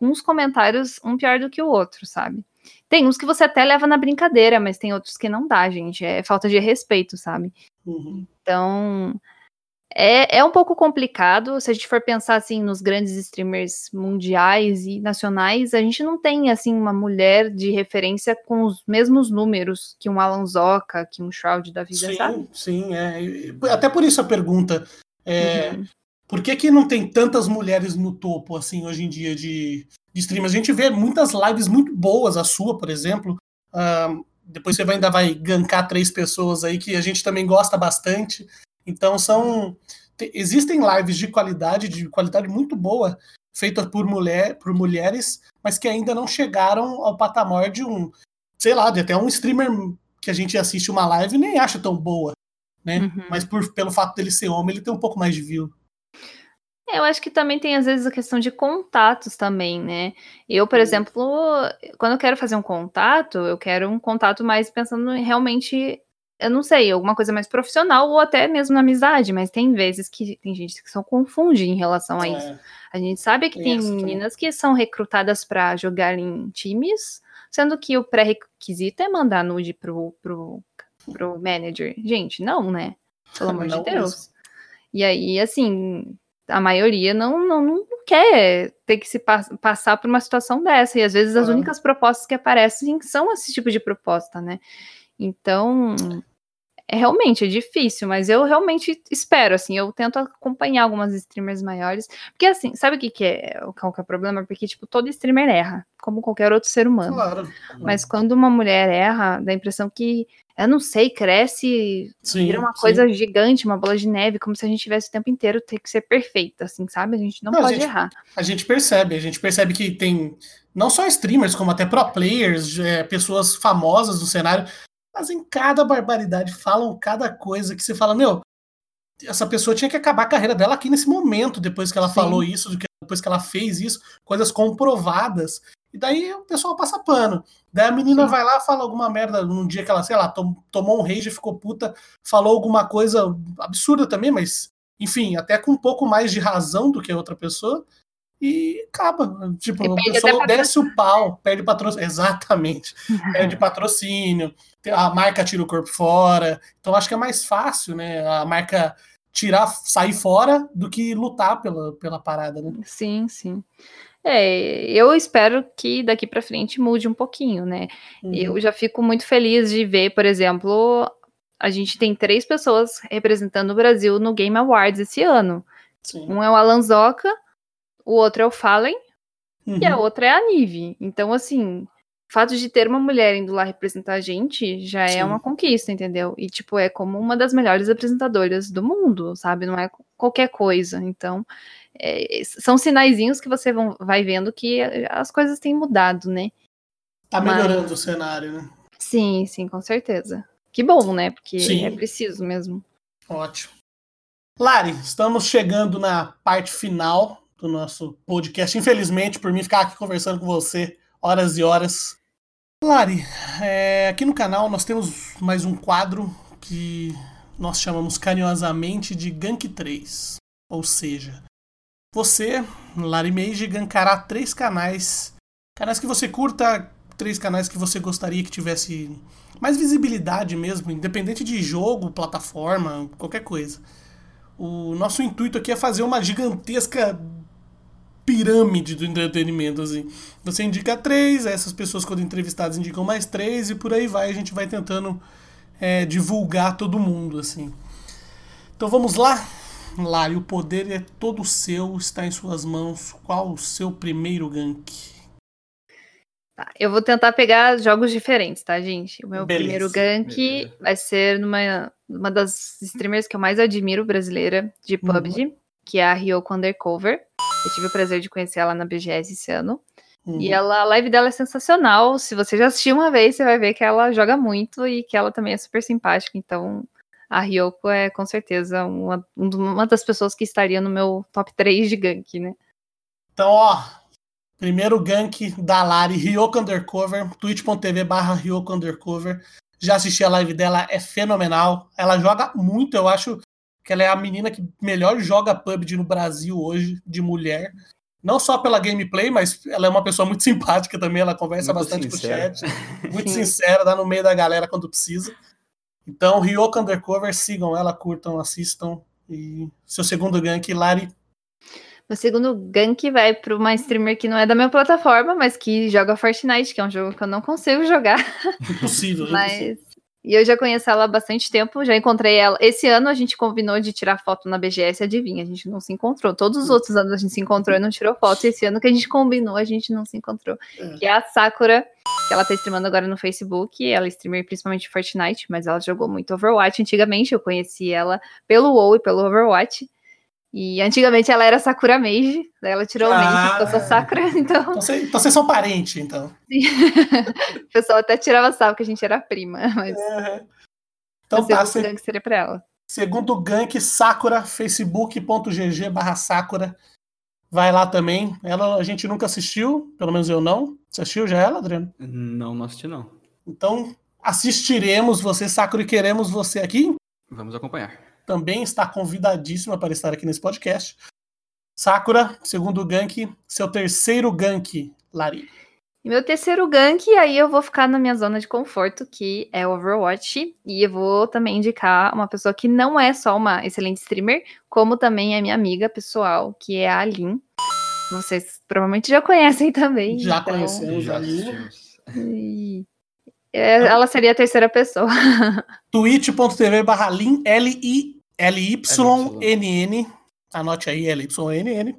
com uns comentários um pior do que o outro, sabe? Tem uns que você até leva na brincadeira, mas tem outros que não dá, gente. É falta de respeito, sabe? Uhum. Então, é, é um pouco complicado. Se a gente for pensar assim nos grandes streamers mundiais e nacionais, a gente não tem assim uma mulher de referência com os mesmos números que um Alan que um Shroud da vida, sim, sabe? Sim, é. Até por isso a pergunta. É, uhum. Por que, que não tem tantas mulheres no topo, assim, hoje em dia, de, de streamers. A gente vê muitas lives muito boas, a sua, por exemplo. Uh, depois você vai, ainda vai gankar três pessoas aí que a gente também gosta bastante. Então são. Existem lives de qualidade, de qualidade muito boa, feitas por, mulher, por mulheres, mas que ainda não chegaram ao patamar de um, sei lá, de até um streamer que a gente assiste uma live e nem acha tão boa. Né? Uhum. Mas por, pelo fato dele ser homem, ele tem um pouco mais de view. Eu acho que também tem, às vezes, a questão de contatos também, né? Eu, por exemplo, quando eu quero fazer um contato, eu quero um contato mais pensando em realmente eu não sei, alguma coisa mais profissional ou até mesmo na amizade, mas tem vezes que tem gente que só confunde em relação a É, isso. A gente sabe que Tem meninas que são recrutadas para jogar em times, sendo que o pré-requisito é mandar nude pro, pro, pro manager. Gente, não, né? Pelo amor de Não Deus. E aí, assim, a maioria não, não, não quer ter que se pa- passar por uma situação dessa. E às vezes as Claro. únicas propostas que aparecem são esse tipo de proposta, né? Então, é realmente é difícil, mas eu realmente espero, assim, eu tento acompanhar algumas streamers maiores, porque assim, sabe o que que é, qual que é o problema? Porque, tipo, todo streamer erra, como qualquer outro ser humano. Claro. Mas quando uma mulher erra, dá a impressão que, eu não sei, cresce, Sim, vira uma sim. coisa gigante, uma bola de neve, como se a gente tivesse o tempo inteiro ter que ser perfeita, assim, sabe? A gente não, Não, a pode gente- errar. A gente percebe, a gente percebe que tem não só streamers, como até pro players, é, pessoas famosas do cenário, fazem cada barbaridade, falam cada coisa que você fala, meu, essa pessoa tinha que acabar a carreira dela aqui nesse momento, depois que ela Sim. falou isso, depois que ela fez isso, coisas comprovadas. E daí o pessoal passa pano. Daí a menina Sim. vai lá, fala alguma merda num dia que ela, sei lá, tom- tomou um rage, ficou puta, falou alguma coisa absurda também, mas enfim, até com um pouco mais de razão do que a outra pessoa. E acaba. Tipo, E a perde pessoa até desce o pau, perde patrocínio. Exatamente. Perde patrocínio, a marca tira o corpo fora. Então acho que é mais fácil, né? A marca tirar, sair fora do que lutar pela, pela parada, né? Sim, sim. É, eu espero que daqui pra frente mude um pouquinho, né? Uhum. Eu já fico muito feliz de ver, por exemplo, a gente tem três pessoas representando o Brasil no Game Awards esse ano. Sim. Um é o Alan Zoca, o outro é o Fallen e a Uhum. outra é a Nive. Então, assim, o fato de ter uma mulher indo lá representar a gente já Sim. é uma conquista, entendeu? E, tipo, é como uma das melhores apresentadoras do mundo, sabe? Não é qualquer coisa. Então, é, são sinaizinhos que você vão- vai vendo que as coisas têm mudado, né? Tá Mas- melhorando o cenário, né? Sim, sim, com certeza. Que bom, né? Porque Sim. é preciso mesmo. Ótimo. Lari, estamos chegando na parte final do nosso podcast. Infelizmente, por mim ficar aqui conversando com você horas e horas. Lari, é, aqui no canal nós temos mais um quadro que nós chamamos carinhosamente de Gank 3. Ou seja, você, Lari Mage, gankará três canais. Canais que você curta, três canais que você gostaria que tivesse mais visibilidade mesmo, independente de jogo, plataforma, qualquer coisa. O nosso intuito aqui é fazer uma gigantesca pirâmide do entretenimento, assim. Você indica três, essas pessoas quando entrevistadas indicam mais três e por aí vai. A gente vai tentando é, divulgar todo mundo, assim. Então vamos lá? Lari, o poder é todo seu, está em suas mãos. Qual o seu primeiro gank? Tá, eu vou tentar pegar jogos diferentes, tá, gente? O meu Beleza, primeiro gank beleza. vai ser numa uma das streamers que eu mais admiro brasileira de Uhum. PUBG, que é a Ryoko Undercover. Eu tive o prazer de conhecer ela na BGS esse ano. Uhum. E ela, a live dela é sensacional. Se você já assistiu uma vez, você vai ver que ela joga muito e que ela também é super simpática. Então, a Ryoko é com certeza uma, um uma das pessoas que estaria no meu top 3 de gank, né? Então, ó, primeiro gank da Lari, Ryoko Undercover, twitch.tv barra Ryoko Undercover. Já assisti a live dela, é fenomenal. Ela joga muito, eu acho que ela é a menina que melhor joga PUBG no Brasil hoje, de mulher. Não só pela gameplay, mas ela é uma pessoa muito simpática também, ela conversa Muito bastante sincera. com o chat. Muito sincera, dá no meio da galera quando precisa. Então, Ryoko Undercover, sigam ela, curtam, assistam. E seu segundo gank, Lari, Meu segundo gank vai para uma streamer que não é da minha plataforma, mas que joga Fortnite, que é um jogo que eu não consigo jogar. impossível. impossível. E eu já conheço ela há bastante tempo, já encontrei ela. Esse ano a gente combinou de tirar foto na BGS, adivinha, a gente não se encontrou. Todos os Hum. outros anos a gente se encontrou e não tirou foto. E esse ano que a gente combinou, a gente não se encontrou. É. Que é a Sakura, que ela tá streamando agora no Facebook. Ela é streamer principalmente Fortnite, mas ela jogou muito Overwatch antigamente. Eu conheci ela pelo WoW e pelo Overwatch. E antigamente ela era Sakura Mage, daí ela tirou o Mage e ficou só Ah. Sakura, então Então, cê- então vocês são parentes, então. o pessoal até tirava sarro que a gente era prima, mas Então o tá, segundo se- gank seria pra ela. segundo gank, Sakura, facebook.gg barra Sakura. Vai lá também. Ela a gente nunca assistiu, pelo menos eu não. Você assistiu já ela, Adriano? Não, não assisti não. Então, assistiremos você, Sakura, e queremos você aqui. Vamos acompanhar. Também está convidadíssima para estar aqui nesse podcast. Sakura, segundo gank, seu terceiro gank, Lari. E meu terceiro gank, aí eu vou ficar na minha zona de conforto, que é Overwatch. E eu vou também indicar uma pessoa que não é só uma excelente streamer, como também é minha amiga pessoal, que é a Alin. Vocês provavelmente já conhecem também. Já então... conhecemos a Alin. E... É, ela seria a terceira pessoa. twitch.tv barra L-I-L-Y-N-N. Anote aí, L-Y-N-N.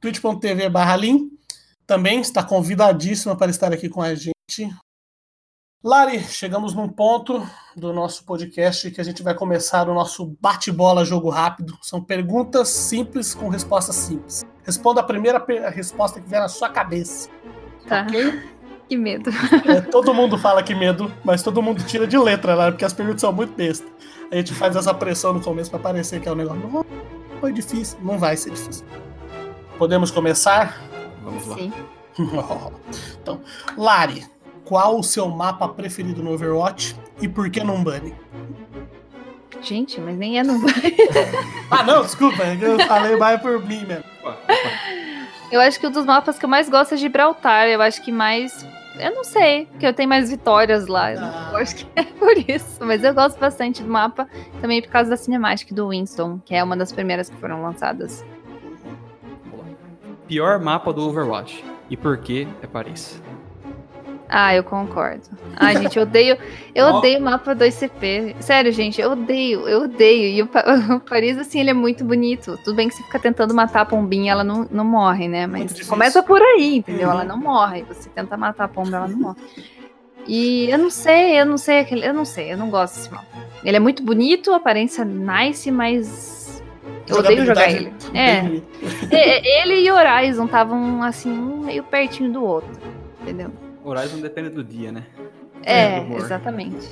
twitch.tv barra também está convidadíssima para estar aqui com a gente. Lari, chegamos num ponto do nosso podcast que a gente vai começar o nosso bate-bola jogo rápido. São perguntas simples com respostas simples. Responda a primeira resposta que vier na sua cabeça. Tá. Ok? Que medo. É, todo mundo fala que medo, mas todo mundo tira de letra, Lari, porque as perguntas são muito bestas. A gente faz essa pressão no começo para parecer que é um negócio. Não foi difícil, não vai ser difícil. Podemos começar? Vamos lá. Sim. então, Lari, qual o seu mapa preferido no Overwatch e por que não Bunny? Gente, mas nem é no Bunny. ah, não, desculpa, é eu falei mais por mim mesmo. Eu acho que um dos mapas que eu mais gosto é Gibraltar. Eu acho que mais. Eu não sei, porque eu tenho mais vitórias lá. Ah. Eu acho que é por isso. Mas eu gosto bastante do mapa, também por causa da cinemática do Winston, que é uma das primeiras que foram lançadas. Pior mapa do Overwatch. E por que é Paris? Ah, eu concordo. Ai, gente, eu odeio. Eu odeio o mapa 2CP. Sério, gente, eu odeio, eu odeio. E o, o, Paris, assim, ele é muito bonito. Tudo bem que você fica tentando matar a pombinha, ela não, não morre, né? Mas começa por aí, entendeu? Uhum. Ela não morre. Você tenta matar a pomba, ela não morre. E eu não sei, eu não sei, eu não sei, eu não gosto desse mapa. Ele é muito bonito, aparência nice, mas eu odeio jogar ele. É. ele e Horizon estavam assim, um meio pertinho do outro. Entendeu? Horizon depende do dia, né? É, é exatamente.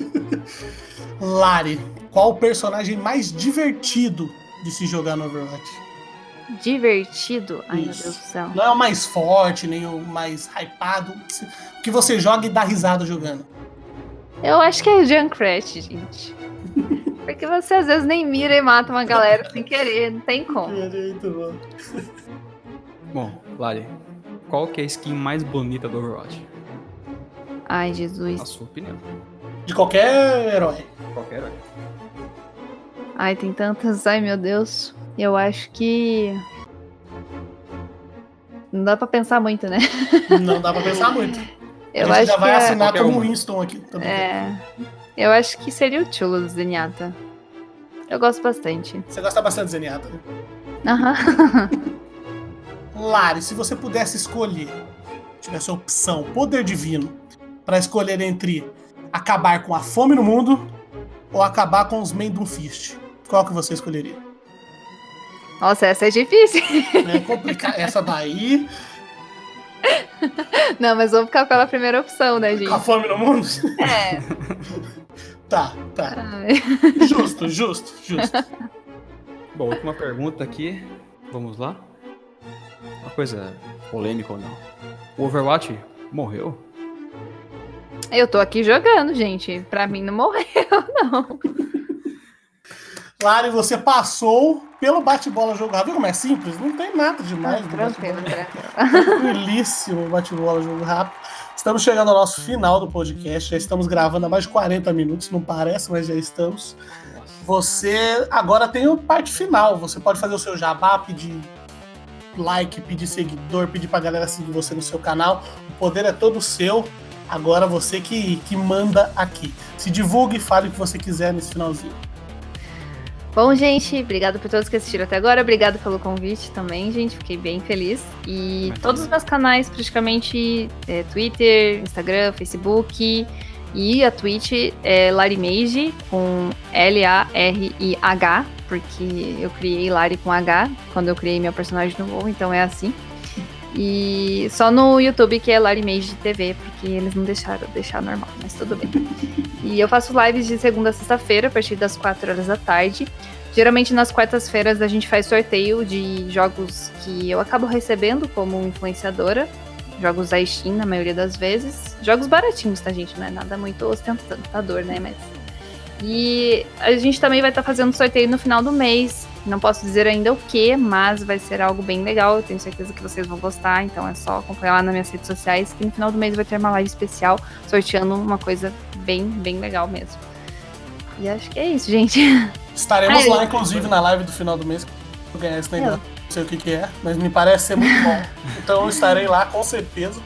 Lari, qual o personagem mais divertido de se jogar no Overwatch? Divertido? Ai, Isso. meu Deus do céu. Não é o mais forte, nem o mais hypado. Que você joga e dá risada jogando. Eu acho que é o Junkrat, gente. Porque você às vezes nem mira e mata uma galera sem querer, não tem como. Bom, Lari, qual que é a skin mais bonita do Overwatch? Ai, Jesus. A sua opinião. De qualquer herói. Qualquer herói. Ai, tem tantas. Ai, meu Deus. Eu acho que. Não dá pra pensar muito, né? Não dá pra pensar muito. Eu a gente já vai é... assinar como Winston aqui também. É. Eu acho que seria o Chulo do Zenyatta. Eu gosto bastante. Você gosta bastante do Zenyatta, né? Aham. Lari, se você pudesse escolher, tivesse a opção, poder divino, para escolher entre acabar com a fome no mundo ou acabar com os Mendum Fist, qual que você escolheria? Nossa, essa é difícil. É complicado. Essa daí. Não, mas vamos ficar pela primeira opção, né, gente? Com a fome no mundo? É. Tá, tá. Ai. Justo, justo, justo. Bom, última pergunta aqui. Vamos lá. Uma coisa polêmica ou não. O Overwatch morreu? Eu tô aqui jogando, gente. Pra mim não morreu, não. Claro, e você passou pelo bate-bola jogo rápido. Viu como é simples? Não tem nada demais. Ah, tranquilo, tranquilo. Tranquilíssimo bate-bola jogo rápido. Estamos chegando ao nosso final do podcast. Já estamos gravando há mais de 40 minutos, não parece, mas já estamos. Você agora tem o parte final. Você pode fazer o seu jabá, pedir like, pedir seguidor, pedir pra galera seguir você no seu canal. O poder é todo seu. Agora você que, que manda aqui. Se divulgue e fale o que você quiser nesse finalzinho. Bom, gente, obrigado por todos que assistiram até agora. Obrigado pelo convite também, gente. Fiquei bem feliz. E todos os meus canais, praticamente, é, Twitter, Instagram, Facebook e a Twitch é Larimage com L-A-R-I-H, porque eu criei Lari com H quando eu criei meu personagem no WoW, então é assim. E só no YouTube que é Larimage TV, porque eles não deixaram deixar normal, mas tudo bem. E eu faço lives de segunda a sexta-feira, a partir das 4 horas da tarde. Geralmente nas quartas-feiras a gente faz sorteio de jogos que eu acabo recebendo como influenciadora. Jogos da Steam, na maioria das vezes. Jogos baratinhos, tá, gente? Não é nada muito ostentador, né? Mas. E a gente também vai estar tá fazendo sorteio no final do mês. Não posso dizer ainda o que, mas vai ser algo bem legal. Eu tenho certeza que vocês vão gostar. Então é só acompanhar lá nas minhas redes sociais. Que no final do mês vai ter uma live especial sorteando uma coisa bem, bem legal mesmo. E acho que é isso, gente. Estaremos Ai, lá, inclusive, na live do final do mês. Vou ganhar esse negócio. Não sei o que, que é, mas me parece ser muito bom. Então eu estarei lá com certeza.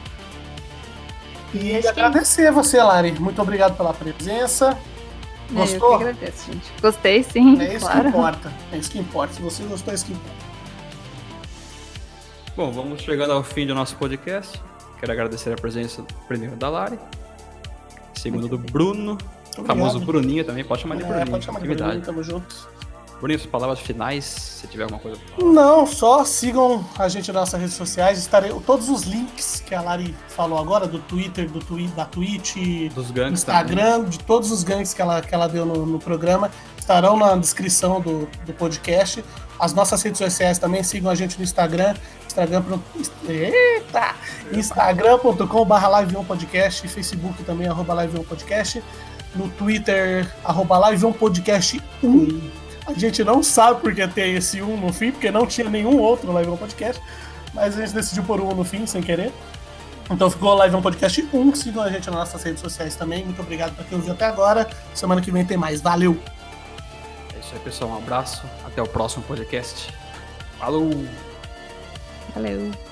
E agradecer a você, Lari. Muito obrigado pela presença. Gostou? É, eu que agradeço, gente. Gostei, sim. É isso claro. que importa. É isso que importa. Se você gostou, é isso que importa. Bom, vamos chegando ao fim do nosso podcast. Quero agradecer a presença primeiro da Lari, segundo do Bruno, o famoso Bruninho também, pode chamar de é, Bruninho. Pode chamar de Bruninho, tamo junto. Suas palavras finais, se tiver alguma coisa pra falar. Não, só sigam a gente nas nossas redes sociais. Estarei, todos os links que a Lari falou agora, do Twitter, do twi da Twitch, Dos gangues Instagram, também. de todos os gangues que ela, que ela deu no, no programa, estarão na descrição do, do podcast. As nossas redes sociais também, sigam a gente no Instagram, Instagram, eita, instagram.com.br live1podcast, Facebook também, arroba live1podcast, no Twitter, arroba live1podcast1, a gente não sabe porque tem esse um no fim, porque não tinha nenhum outro Live On Podcast, mas a gente decidiu pôr um no fim, sem querer. Então ficou Live On Podcast 1. Sigam a gente nas nossas redes sociais também. Muito obrigado por quem ouviu até agora. Semana que vem tem mais. Valeu! É isso aí, pessoal. Um abraço. Até o próximo podcast. Falou! Valeu!